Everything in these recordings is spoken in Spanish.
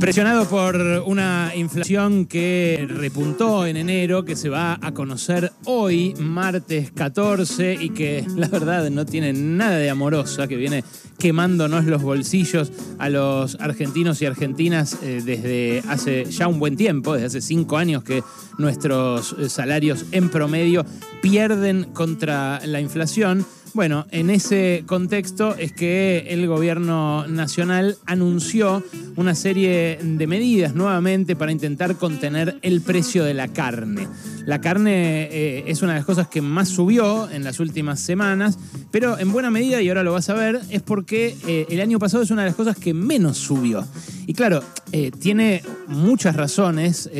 Presionado por una inflación que repuntó en enero, que se va a conocer hoy, martes 14, y que la verdad no tiene nada de amorosa, que viene quemándonos los bolsillos a los argentinos y argentinas eh, desde hace ya un buen tiempo, desde hace cinco años que nuestros eh, salarios en promedio pierden contra la inflación. Bueno, en ese contexto es que el gobierno nacional anunció una serie de medidas nuevamente para intentar contener el precio de la carne. La carne eh, es una de las cosas que más subió en las últimas semanas, pero en buena medida, y ahora lo vas a ver, es porque eh, el año pasado es una de las cosas que menos subió. Y claro, eh, tiene muchas razones,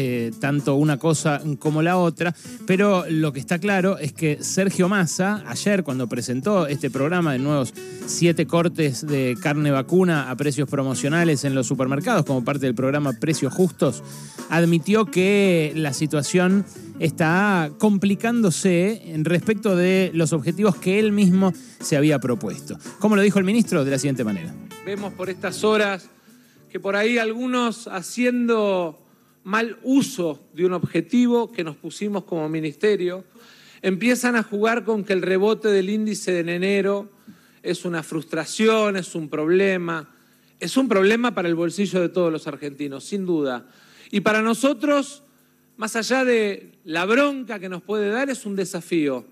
tanto una cosa como la otra, pero lo que está claro es que Sergio Massa, ayer cuando presentó este programa de nuevos siete cortes de carne vacuna a precios promocionales en los supermercados como parte del programa Precios Justos, admitió que la situación está complicándose en respecto de los objetivos que él mismo se había propuesto. Como lo dijo el ministro, de la siguiente manera. Vemos por estas horas que por ahí algunos haciendo mal uso de un objetivo que nos pusimos como ministerio, empiezan a jugar con que el rebote del índice de enero es una frustración, es un problema, es un problema para el bolsillo de todos los argentinos, sin duda. Y para nosotros más allá de la bronca que nos puede dar, es un desafío,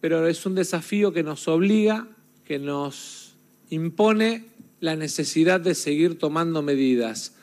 pero es un desafío que nos obliga, que nos impone la necesidad de seguir tomando medidas.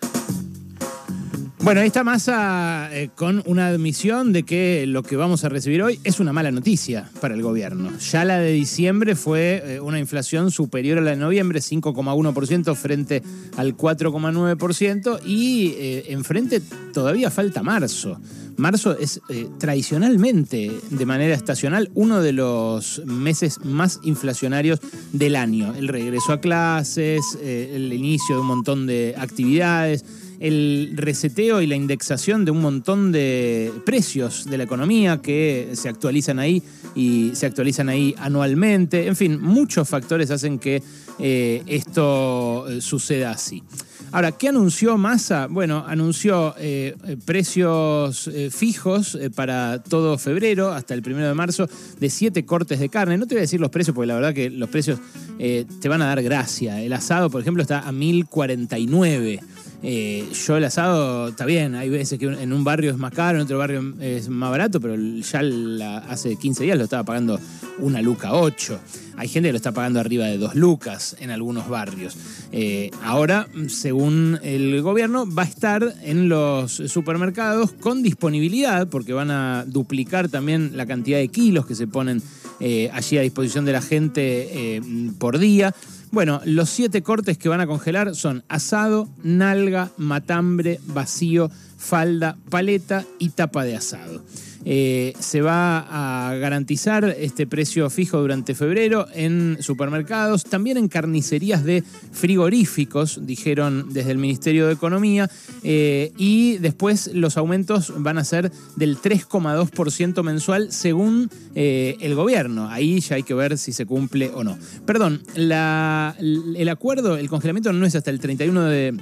Bueno, ahí está Massa eh, con una admisión de que lo que vamos a recibir hoy es una mala noticia para el gobierno. Ya la de diciembre fue eh, una inflación superior a la de noviembre, 5,1% frente al 4,9%, y eh, enfrente todavía falta marzo. Marzo es tradicionalmente, de manera estacional, uno de los meses más inflacionarios del año. El regreso a clases, el inicio de un montón de actividades el reseteo y la indexación de un montón de precios de la economía que se actualizan ahí y se actualizan ahí anualmente. En fin, muchos factores hacen que eh, esto eh, suceda así. Ahora, ¿qué anunció Massa? Bueno, anunció eh, precios fijos para todo febrero hasta el primero de marzo de siete cortes de carne. No te voy a decir los precios porque la verdad que los precios te van a dar gracia. El asado, por ejemplo, está a 1049. Eh, yo el asado está bien, hay veces que en un barrio es más caro, en otro barrio es más barato, pero ya hace 15 días lo estaba pagando una luca 8. Hay gente que lo está pagando arriba de dos lucas en algunos barrios. Eh, ahora, según el gobierno, va a estar en los supermercados con disponibilidad, porque van a duplicar también la cantidad de kilos que se ponen eh, allí a disposición de la gente por día. Bueno, los siete cortes que van a congelar son asado, nalga, matambre, vacío, falda, paleta y tapa de asado. Eh, se va a garantizar este precio fijo durante febrero en supermercados, también en carnicerías de frigoríficos, dijeron desde el Ministerio de Economía, eh, y después los aumentos van a ser del 3,2% mensual según eh, el gobierno. Ahí ya hay que ver si se cumple o no. Perdón, el acuerdo, el congelamiento no es hasta el 31 de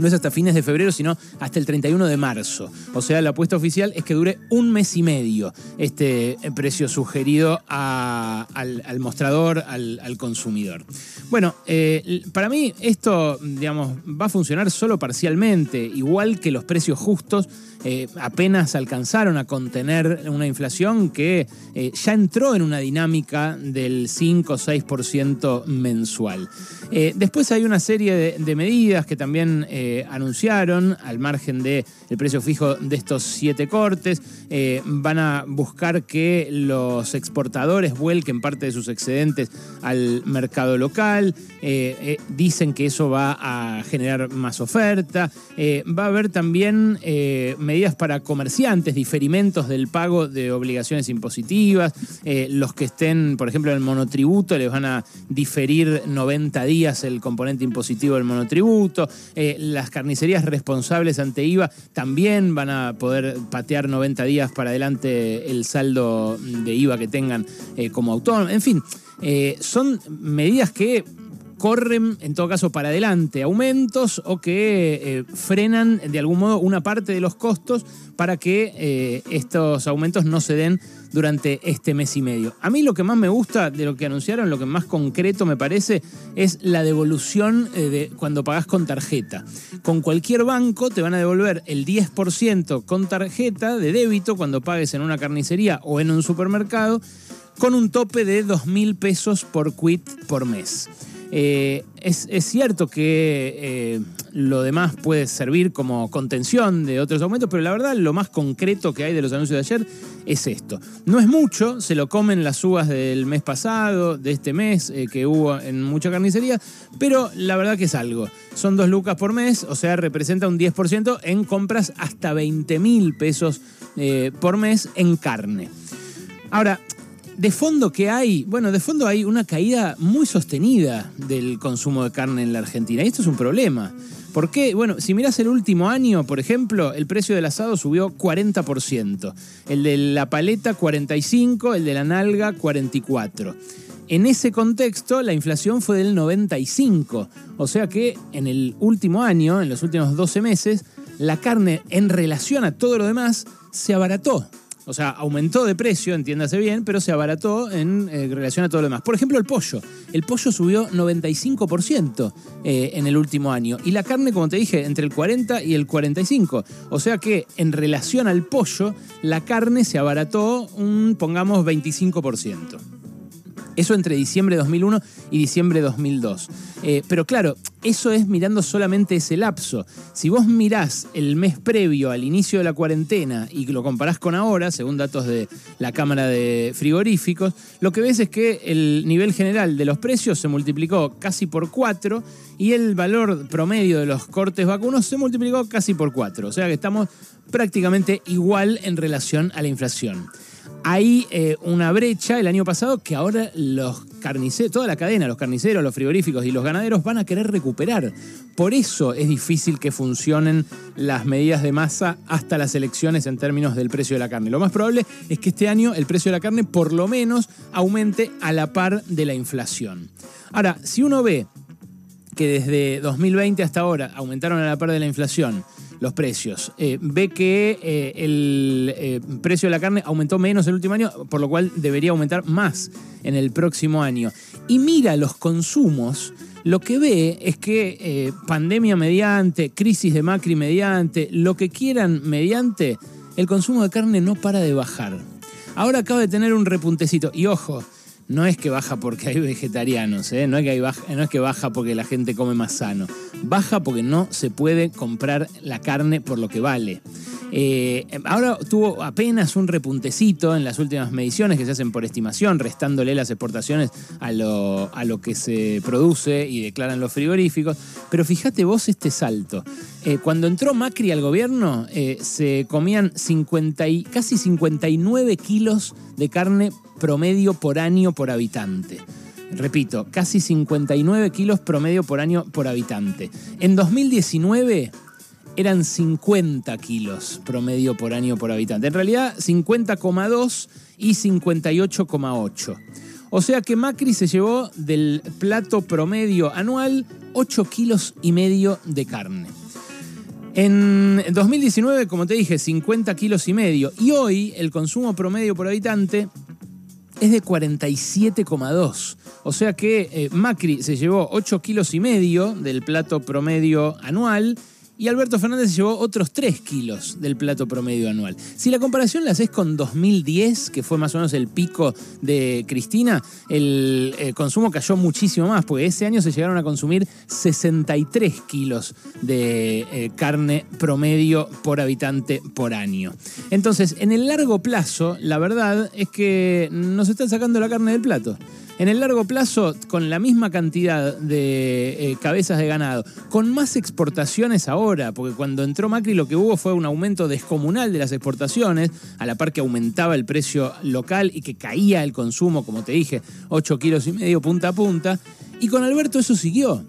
no es hasta fines de febrero, sino hasta el 31 de marzo. O sea, la apuesta oficial es que dure un mes y medio este precio sugerido al, mostrador, al, consumidor. Bueno, eh, para mí esto, digamos, va a funcionar solo parcialmente, igual que los precios justos eh, apenas alcanzaron a contener una inflación que eh, ya entró en una dinámica del 5 o 6% mensual. Eh, después hay una serie de, medidas que también anunciaron al margen del precio fijo de estos siete cortes. van a buscar que los exportadores vuelquen parte de sus excedentes al mercado local. dicen que eso va a generar más oferta. va a haber también medidas para comerciantes, diferimentos del pago de obligaciones impositivas, eh, los que estén, por ejemplo, en el monotributo, les van a diferir 90 días el componente impositivo del monotributo, eh, las carnicerías responsables ante IVA también van a poder patear 90 días para adelante el saldo de IVA que tengan eh, como autónomo, en fin. son medidas que corren, en todo caso, para adelante aumentos o que eh, frenan de algún modo una parte de los costos para que eh, estos aumentos no se den durante este mes y medio. A mí lo que más me gusta de lo que anunciaron, lo que más concreto me parece, es la devolución de cuando pagás con tarjeta. Con cualquier banco te van a devolver el 10% con tarjeta de débito cuando pagues en una carnicería o en un supermercado con un tope de 2 mil pesos por quit por mes. Eh, es, cierto que eh, lo demás puede servir como contención de otros aumentos, pero la verdad lo más concreto que hay de los anuncios de ayer es esto. No es mucho, se lo comen las uvas del mes pasado, de este mes eh, que hubo en mucha carnicería, pero la verdad que es algo. Son dos lucas por mes, o sea, representa un 10% en compras hasta 20 mil pesos por mes en carne. Ahora, de fondo, ¿qué hay? Bueno, de fondo hay una caída muy sostenida del consumo de carne en la Argentina. Y esto es un problema. ¿Por qué? Bueno, si miras el último año, por ejemplo, el precio del asado subió 40%. El de la paleta 45%, el de la nalga 44%. En ese contexto, la inflación fue del 95%. O sea que en el último año, en los últimos 12 meses, la carne en relación a todo lo demás se abarató. O sea, aumentó de precio, entiéndase bien, pero se abarató en eh, relación a todo lo demás. Por ejemplo, el pollo. El pollo subió 95% eh, en el último año. Y la carne, como te dije, entre el 40 y el 45. O sea que en relación al pollo, la carne se abarató un, pongamos, 25%. Eso entre diciembre de 2001 y diciembre de 2002. Eh, pero claro, eso es mirando solamente ese lapso. Si vos mirás el mes previo al inicio de la cuarentena y lo comparás con ahora, según datos de la Cámara de Frigoríficos, lo que ves es que el nivel general de los precios se multiplicó casi por cuatro y el valor promedio de los cortes vacunos se multiplicó casi por cuatro. O sea que estamos prácticamente igual en relación a la inflación hay eh, una brecha el año pasado que ahora los carniceros, toda la cadena, los carniceros, los frigoríficos y los ganaderos van a querer recuperar. Por eso es difícil que funcionen las medidas de masa hasta las elecciones en términos del precio de la carne. Lo más probable es que este año el precio de la carne por lo menos aumente a la par de la inflación. Ahora, si uno ve que desde 2020 hasta ahora aumentaron a la par de la inflación, los precios. Eh, ve que eh, el eh, precio de la carne aumentó menos el último año, por lo cual debería aumentar más en el próximo año. Y mira los consumos, lo que ve es que pandemia mediante, crisis de Macri mediante, lo que quieran mediante, el consumo de carne no para de bajar. Ahora acaba de tener un repuntecito. Y ojo, no es que baja porque hay vegetarianos, ¿eh? no, es que no es que baja porque la gente come más sano. Baja porque no se puede comprar la carne por lo que vale. Eh, ahora tuvo apenas un repuntecito en las últimas mediciones que se hacen por estimación, restándole las exportaciones a lo, a lo que se produce y declaran los frigoríficos. Pero fíjate vos este salto. Eh, cuando entró Macri al gobierno, se comían 50 y, casi 59 kilos de carne promedio por año por habitante. Repito, casi 59 kilos promedio por año por habitante. En 2019 eran 50 kilos promedio por año por habitante. En realidad 50,2 y 58,8. O sea que Macri se llevó del plato promedio anual 8 kilos y medio de carne. En 2019, como te dije, 50 kilos y medio. Y hoy el consumo promedio por habitante es de 47,2. O sea que eh, Macri se llevó 8 kilos y medio del plato promedio anual y Alberto Fernández se llevó otros 3 kilos del plato promedio anual. Si la comparación la haces con 2010, que fue más o menos el pico de Cristina, el, eh, consumo cayó muchísimo más, porque ese año se llegaron a consumir 63 kilos de eh, carne promedio por habitante por año. Entonces, en el largo plazo, la verdad es que nos están sacando la carne del plato. En el largo plazo, con la misma cantidad de eh, cabezas de ganado, con más exportaciones ahora, porque cuando entró Macri lo que hubo fue un aumento descomunal de las exportaciones, a la par que aumentaba el precio local y que caía el consumo, como te dije, 8 kilos y medio punta a punta, y con Alberto eso siguió.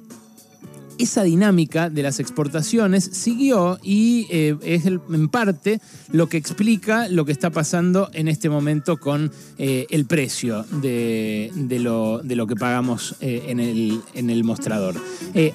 Esa dinámica de las exportaciones siguió y eh, es en parte lo que explica lo que está pasando en este momento con eh, el precio de, lo, que pagamos eh, en, el, en, el, mostrador.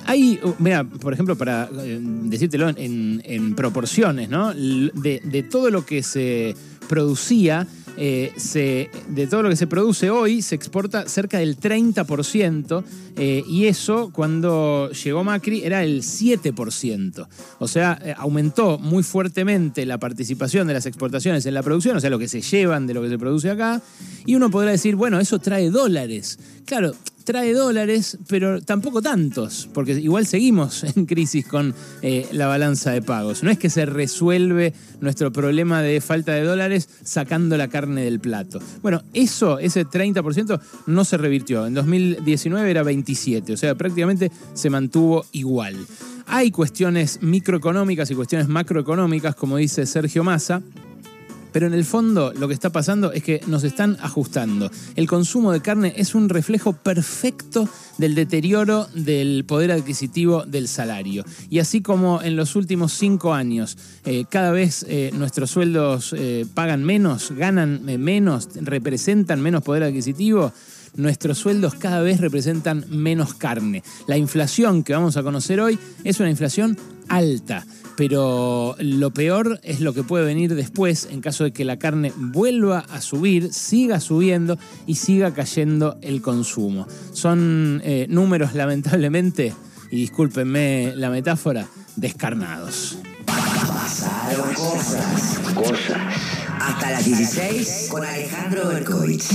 hay, uh, mira, por ejemplo, para decírtelo en, proporciones, ¿no? De, de todo lo que se producía eh, se, de todo lo que se produce hoy se exporta cerca del 30%, eh, y eso cuando llegó Macri era el 7%. O sea, eh, aumentó muy fuertemente la participación de las exportaciones en la producción, o sea, lo que se llevan de lo que se produce acá, y uno podrá decir, bueno, eso trae dólares. Claro, trae dólares, pero tampoco tantos, porque igual seguimos en crisis con eh, la balanza de pagos. No es que se resuelve nuestro problema de falta de dólares sacando la carne del plato. Bueno, eso, ese 30%, no se revirtió. En 2019 era 27, o sea, prácticamente se mantuvo igual. Hay cuestiones microeconómicas y cuestiones macroeconómicas, como dice Sergio Massa, pero en el fondo lo que está pasando es que nos están ajustando. El consumo de carne es un reflejo perfecto del deterioro del poder adquisitivo del salario. Y así como en los últimos cinco años eh, cada vez eh, nuestros sueldos eh, pagan menos, ganan menos, representan menos poder adquisitivo, nuestros sueldos cada vez representan menos carne. La inflación que vamos a conocer hoy es una inflación alta pero lo peor es lo que puede venir después en caso de que la carne vuelva a subir, siga subiendo y siga cayendo el consumo. Son eh, números lamentablemente, y discúlpenme la metáfora, descarnados. Pasaron cosas. Cosas. Hasta las 16 con Alejandro Berkovich.